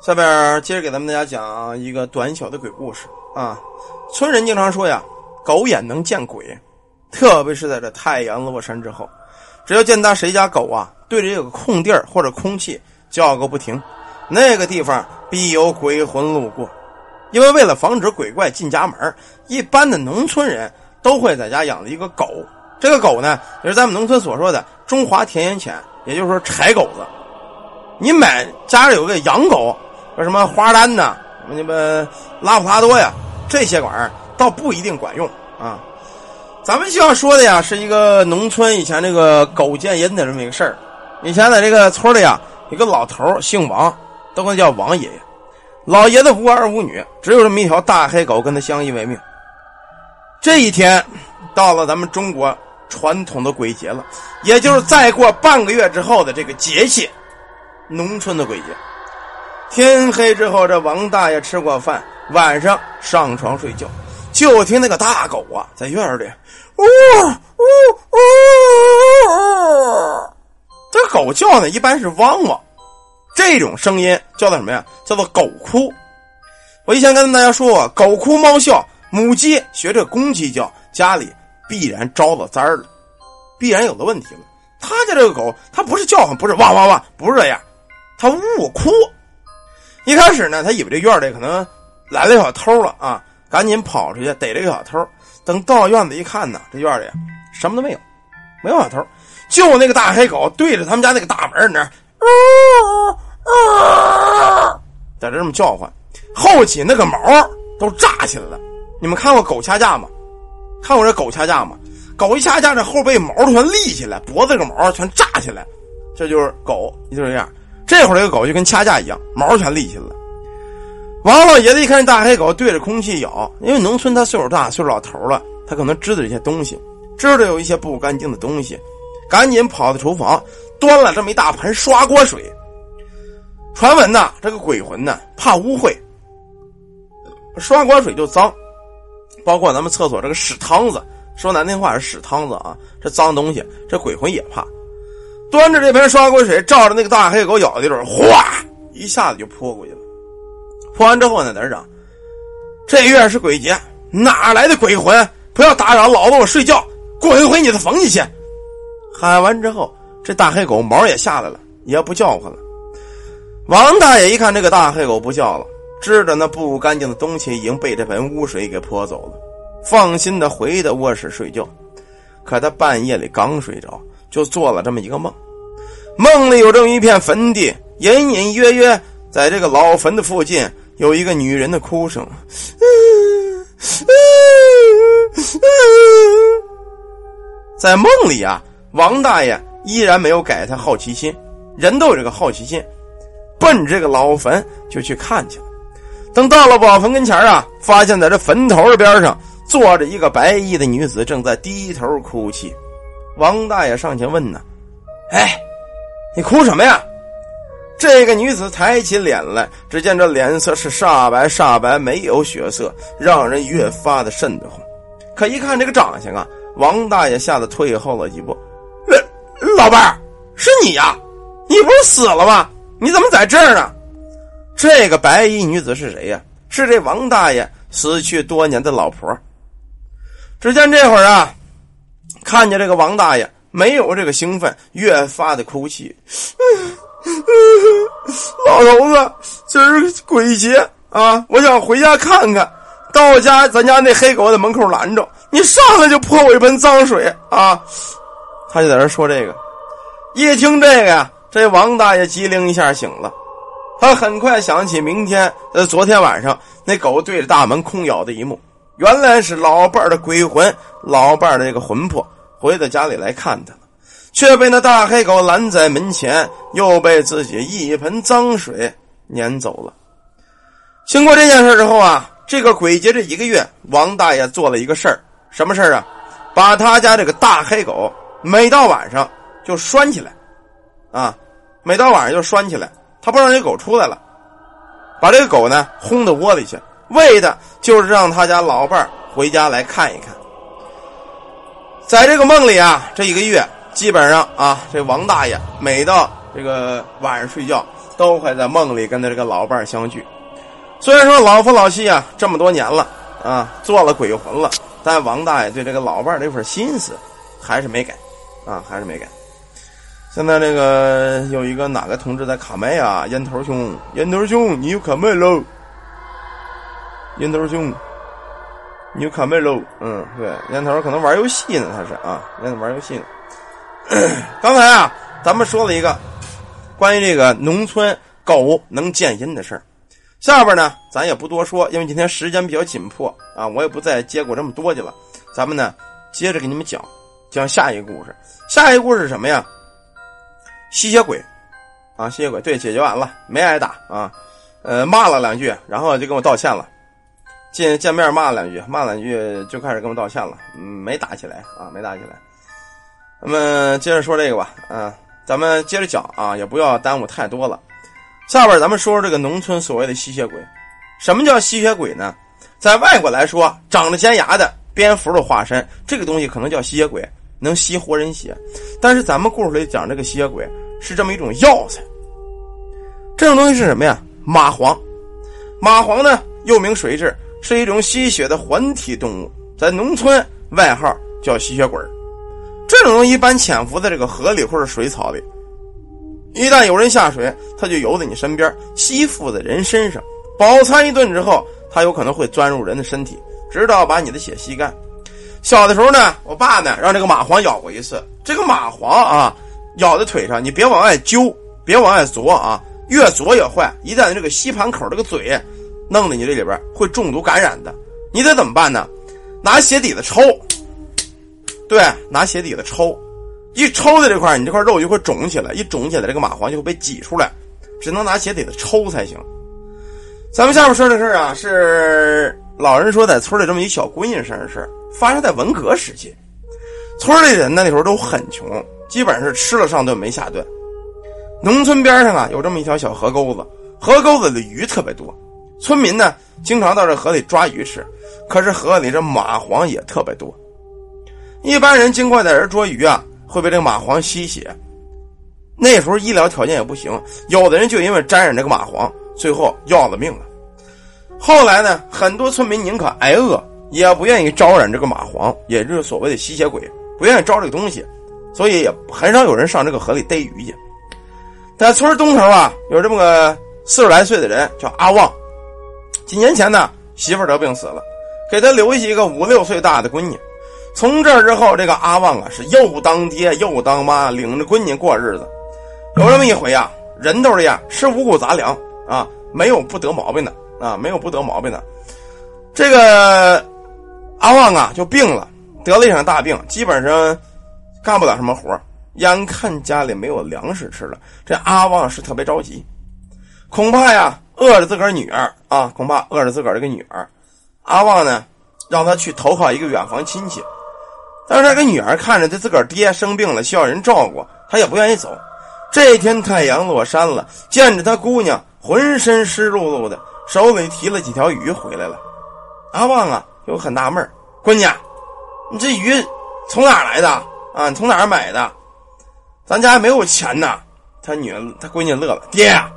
下边接着给咱们大家讲一个短小的鬼故事啊。村人经常说呀，狗眼能见鬼，特别是在这太阳落山之后，只要见到谁家狗啊，对着这个空地儿或者空气叫个不停，那个地方必有鬼魂路过。因为为了防止鬼怪进家门，一般的农村人都会在家养了一个狗。这个狗呢，也是咱们农村所说的中华田园犬，也就是说柴狗子。你买家里有个养狗，什么花丹呐，什么拉普拉多呀，这些玩意儿倒不一定管用啊。咱们需要说的呀，是一个农村以前这个狗见人的这么一个事儿。以前在这个村里呀，有个老头姓王，都管叫王爷爷。老爷子无儿无女，只有这么一条大黑狗跟他相依为命。这一天到了咱们中国传统的鬼节了，也就是再过半个月之后的这个节气，农村的鬼节。天黑之后，这王大爷吃过饭，晚上上床睡觉，就听那个大狗啊在院里呜呜呜呜呜，这狗叫呢一般是汪汪。这种声音叫做什么呀？叫做狗哭。我以前跟大家说过，狗哭猫笑，母鸡学着公鸡叫，家里必然招了灾儿了，必然有了问题了。他家这个狗，它不是叫唤，不是汪汪汪，不是这样，他呜哭。一开始呢，他以为这院里可能来了小偷了啊，赶紧跑出去逮这个小偷。等到院子一看呢，这院里什么都没有，没有小偷，就那个大黑狗对着他们家那个大门那儿。啊，在这这么叫唤，后脊那个毛都炸起来了。你们看过狗掐架吗？看过这狗掐架吗？狗一掐架，这后背毛全立起来，脖子这个毛全炸起来，这就是狗，就这样。这会儿这个狗就跟掐架一样，毛全立起来了。王老爷子一看大黑狗对着空气咬，因为农村他岁数大，岁数老头了，他可能知道一些东西，知道有一些不干净的东西，赶紧跑到厨房，端了这么一大盆刷锅水。传闻呐，这个鬼魂呢怕污秽，刷锅水就脏，包括咱们厕所这个屎汤子，说难听话是屎汤子啊，这脏东西，这鬼魂也怕。端着这盆刷锅水，照着那个大黑狗咬的地方，哗，一下子就泼过去了。泼完之后呢，在这讲，这月是鬼节，哪来的鬼魂？不要打扰老子我睡觉，滚回你的房里去！喊完之后，这大黑狗毛也下来了，也不叫唤了。王大爷一看这个大黑狗不叫了，知道那不干净的东西已经被这盆污水给泼走了，放心的回到卧室睡觉。可他半夜里刚睡着，就做了这么一个梦，梦里有这么一片坟地，隐隐约约在这个老坟的附近有一个女人的哭声。在梦里啊，王大爷依然没有改他好奇心，人都有这个好奇心。奔这个老坟就去看去了。等到了老坟跟前啊，发现在这坟头的边上坐着一个白衣的女子，正在低头哭泣。王大爷上前问呢：“哎，你哭什么呀？”这个女子抬起脸来，只见这脸色是煞白煞白，没有血色，让人越发的瘆得慌。可一看这个长相啊，王大爷吓得退后了几步。“老伴儿，是你呀？你不是死了吗？”你怎么在这儿呢？这个白衣女子是谁呀？是这王大爷死去多年的老婆。只见这会儿啊，看见这个王大爷没有这个兴奋，越发的哭泣。老头子，今儿鬼节啊，我想回家看看。到家，咱家那黑狗在门口拦着，你上来就泼我一盆脏水啊！他就在这说这个。一听这个呀。这王大爷机灵一下醒了，他很快想起明天呃昨天晚上那狗对着大门空咬的一幕，原来是老伴儿的鬼魂，老伴儿的这个魂魄回到家里来看他了，却被那大黑狗拦在门前，又被自己一盆脏水撵走了。经过这件事之后啊，这个鬼节这一个月，王大爷做了一个事儿，什么事儿啊？把他家这个大黑狗每到晚上就拴起来，啊。每到晚上就拴起来，他不让这狗出来了，把这个狗呢轰到窝里去，为的就是让他家老伴儿回家来看一看。在这个梦里啊，这一个月基本上啊，这王大爷每到这个晚上睡觉，都会在梦里跟他这个老伴儿相聚。虽然说老夫老妻啊，这么多年了啊，做了鬼魂了，但王大爷对这个老伴儿这份心思还是没改，啊，还是没改。现在这个有一个哪个同志在卡麦啊？烟头兄，烟头兄，你又卡麦喽？烟头兄，你又卡麦喽？嗯，对，烟头可能玩游戏呢，他是啊，烟头玩游戏呢。刚才啊，咱们说了一个关于这个农村狗能见阴的事儿，下边呢，咱也不多说，因为今天时间比较紧迫啊，我也不再接过这么多去了。咱们呢，接着给你们讲讲下一个故事。下一个故事是什么呀？吸血鬼，啊，吸血鬼，对，解决完了，没挨打啊，呃，骂了两句，然后就跟我道歉了，见见面骂两句，骂两句就开始跟我道歉了，嗯，没打起来啊，没打起来。那么接着说这个吧，啊，咱们接着讲啊，也不要耽误太多了。下边咱们说说这个农村所谓的吸血鬼，什么叫吸血鬼呢？在外国来说，长着尖牙的蝙蝠的化身，这个东西可能叫吸血鬼。能吸活人血，但是咱们故事里讲这个吸血鬼是这么一种药材。这种东西是什么呀？蚂蟥。蚂蟥呢，又名水蛭，是一种吸血的环体动物，在农村外号叫吸血鬼。这种东西一般潜伏在这个河里或者水草里，一旦有人下水，它就游在你身边，吸附在人身上，饱餐一顿之后，它有可能会钻入人的身体，直到把你的血吸干。小的时候呢，我爸呢让这个蚂蟥咬过一次。这个蚂蟥啊，咬在腿上，你别往外揪，别往外啄啊，越啄越坏。一旦这个吸盘口这个嘴弄在你这里边，会中毒感染的。你得怎么办呢？拿鞋底子抽，对，拿鞋底子抽，一抽在这块你这块肉就会肿起来，一肿起来，这个蚂蟥就会被挤出来，只能拿鞋底子抽才行。咱们下面说的事啊，是老人说在村里这么一小闺女身上的事发生在文革时期，村里人那时候都很穷，基本上是吃了上顿没下顿。农村边上啊有这么一条小河沟子，河沟子里鱼特别多，村民呢经常到这河里抓鱼吃。可是河里这蚂蟥也特别多，一般人经过在这捉鱼啊，会被这个蚂蟥吸血。那时候医疗条件也不行，有的人就因为沾染这个蚂蟥，最后要了命了。后来呢，很多村民宁可挨饿。也不愿意招染这个蚂蟥，也就是所谓的吸血鬼，不愿意招这个东西，所以也很少有人上这个河里逮鱼去。在村东头啊，有这么个四十来岁的人，叫阿旺。几年前呢，媳妇得病死了，给他留下一个五六岁大的闺女。从这之后，这个阿旺啊，是又当爹又当妈，领着闺女过日子。有这么一回啊，人都是这样，吃五谷杂粮啊，没有不得毛病的啊，没有不得毛病的。这个。阿旺啊，就病了，得了一场大病，基本上干不了什么活眼看家里没有粮食吃了，这阿旺是特别着急，恐怕呀饿着自个儿女儿啊，恐怕饿着自个儿这个女儿。阿旺呢，让他去投靠一个远房亲戚，但是这个女儿看着他自个儿爹生病了，需要人照顾，他也不愿意走。这一天太阳落山了，见着他姑娘浑身湿漉漉的，手里提了几条鱼回来了。阿旺啊。就很纳闷闺女，你这鱼从哪儿来的啊？你从哪儿买的？咱家没有钱呐。他女儿，他闺女乐了，爹呀，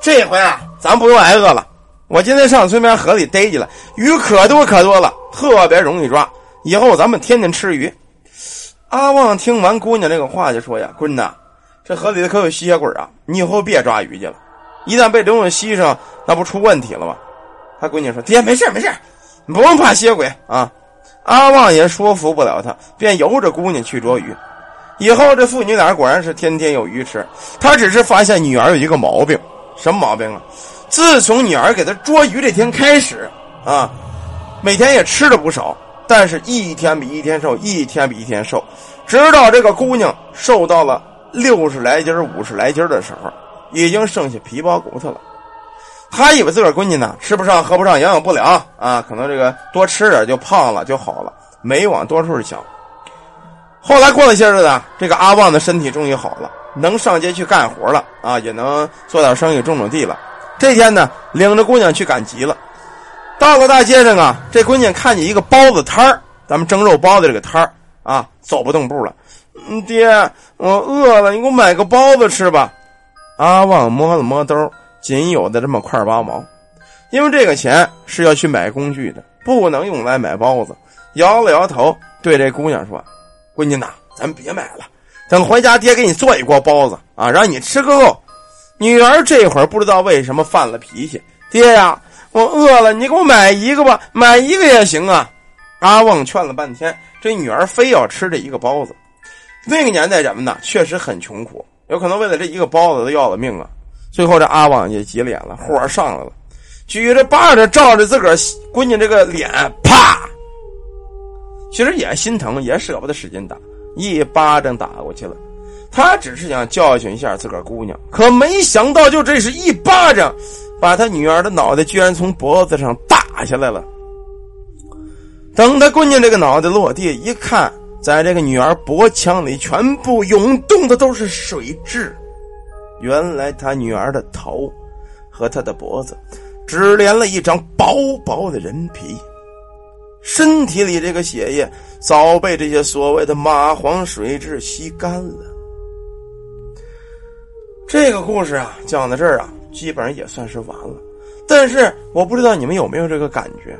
这回啊，咱不用挨饿了。我今天上村边河里逮去了，鱼可多可多了，特别容易抓。以后咱们天天吃鱼。阿旺听完姑娘这个话，就说呀：“闺女，这河里的可有吸血鬼啊！你以后别抓鱼去了，一旦被东西吸上，那不出问题了吗？”他闺女说：“爹，没事没事。”你不用怕吸血鬼啊！阿旺也说服不了他，便由着姑娘去捉鱼。以后这父女俩果然是天天有鱼吃。他只是发现女儿有一个毛病，什么毛病啊？自从女儿给他捉鱼这天开始啊，每天也吃了不少，但是一天比一天瘦，一天比一天瘦，直到这个姑娘瘦到了六十来斤、五十来斤的时候，已经剩下皮包骨头了。他以为自个儿闺女呢，吃不上喝不上，营养不良啊，可能这个多吃点就胖了就好了，没往多处想。后来过了些日子，这个阿旺的身体终于好了，能上街去干活了啊，也能做点生意，种种地了。这天呢，领着姑娘去赶集了。到了大街上啊，这姑娘看见一个包子摊儿，咱们蒸肉包子这个摊儿啊，走不动步了。嗯，爹，我饿了，你给我买个包子吃吧。阿旺摸了摸兜仅有的这么块八毛，因为这个钱是要去买工具的，不能用来买包子。摇了摇头，对这姑娘说：“闺女呐，咱别买了，等回家爹给你做一锅包子啊，让你吃个够。”女儿这会儿不知道为什么犯了脾气：“爹呀，我饿了，你给我买一个吧，买一个也行啊。”阿旺劝了半天，这女儿非要吃这一个包子。那个年代人们呢，确实很穷苦，有可能为了这一个包子都要了命啊。最后这阿旺也急脸了，火上来了，举着巴掌照着自个儿闺女这个脸，啪！其实也心疼，也舍不得使劲打，一巴掌打过去了。他只是想教训一下自个儿姑娘，可没想到，就这是一巴掌，把他女儿的脑袋居然从脖子上打下来了。等他姑娘这个脑袋落地一看，在这个女儿脖腔里全部涌动的都是水蛭。原来他女儿的头和他的脖子只连了一张薄薄的人皮，身体里这个血液早被这些所谓的蚂蟥水蛭吸干了。这个故事啊，讲到这儿啊，基本上也算是完了。但是我不知道你们有没有这个感觉。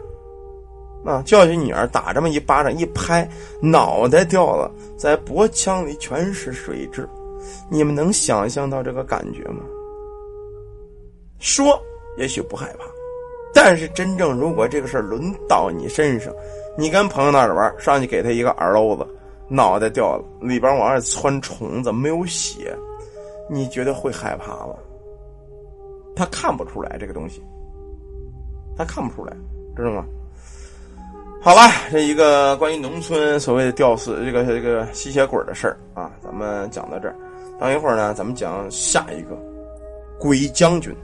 啊！教训女儿，打这么一巴掌，一拍，脑袋掉了，在脖腔里全是水蛭。你们能想象到这个感觉吗？说也许不害怕，但是真正如果这个事儿轮到你身上，你跟朋友那儿玩，上去给他一个耳篓子，脑袋掉了，里边往外窜虫子，没有血，你觉得会害怕吗？他看不出来这个东西，他看不出来，知道吗？好了，这一个关于农村所谓的吊死这个这个吸血鬼的事儿啊，咱们讲到这儿。等一会儿呢，咱们讲下一个鬼将军。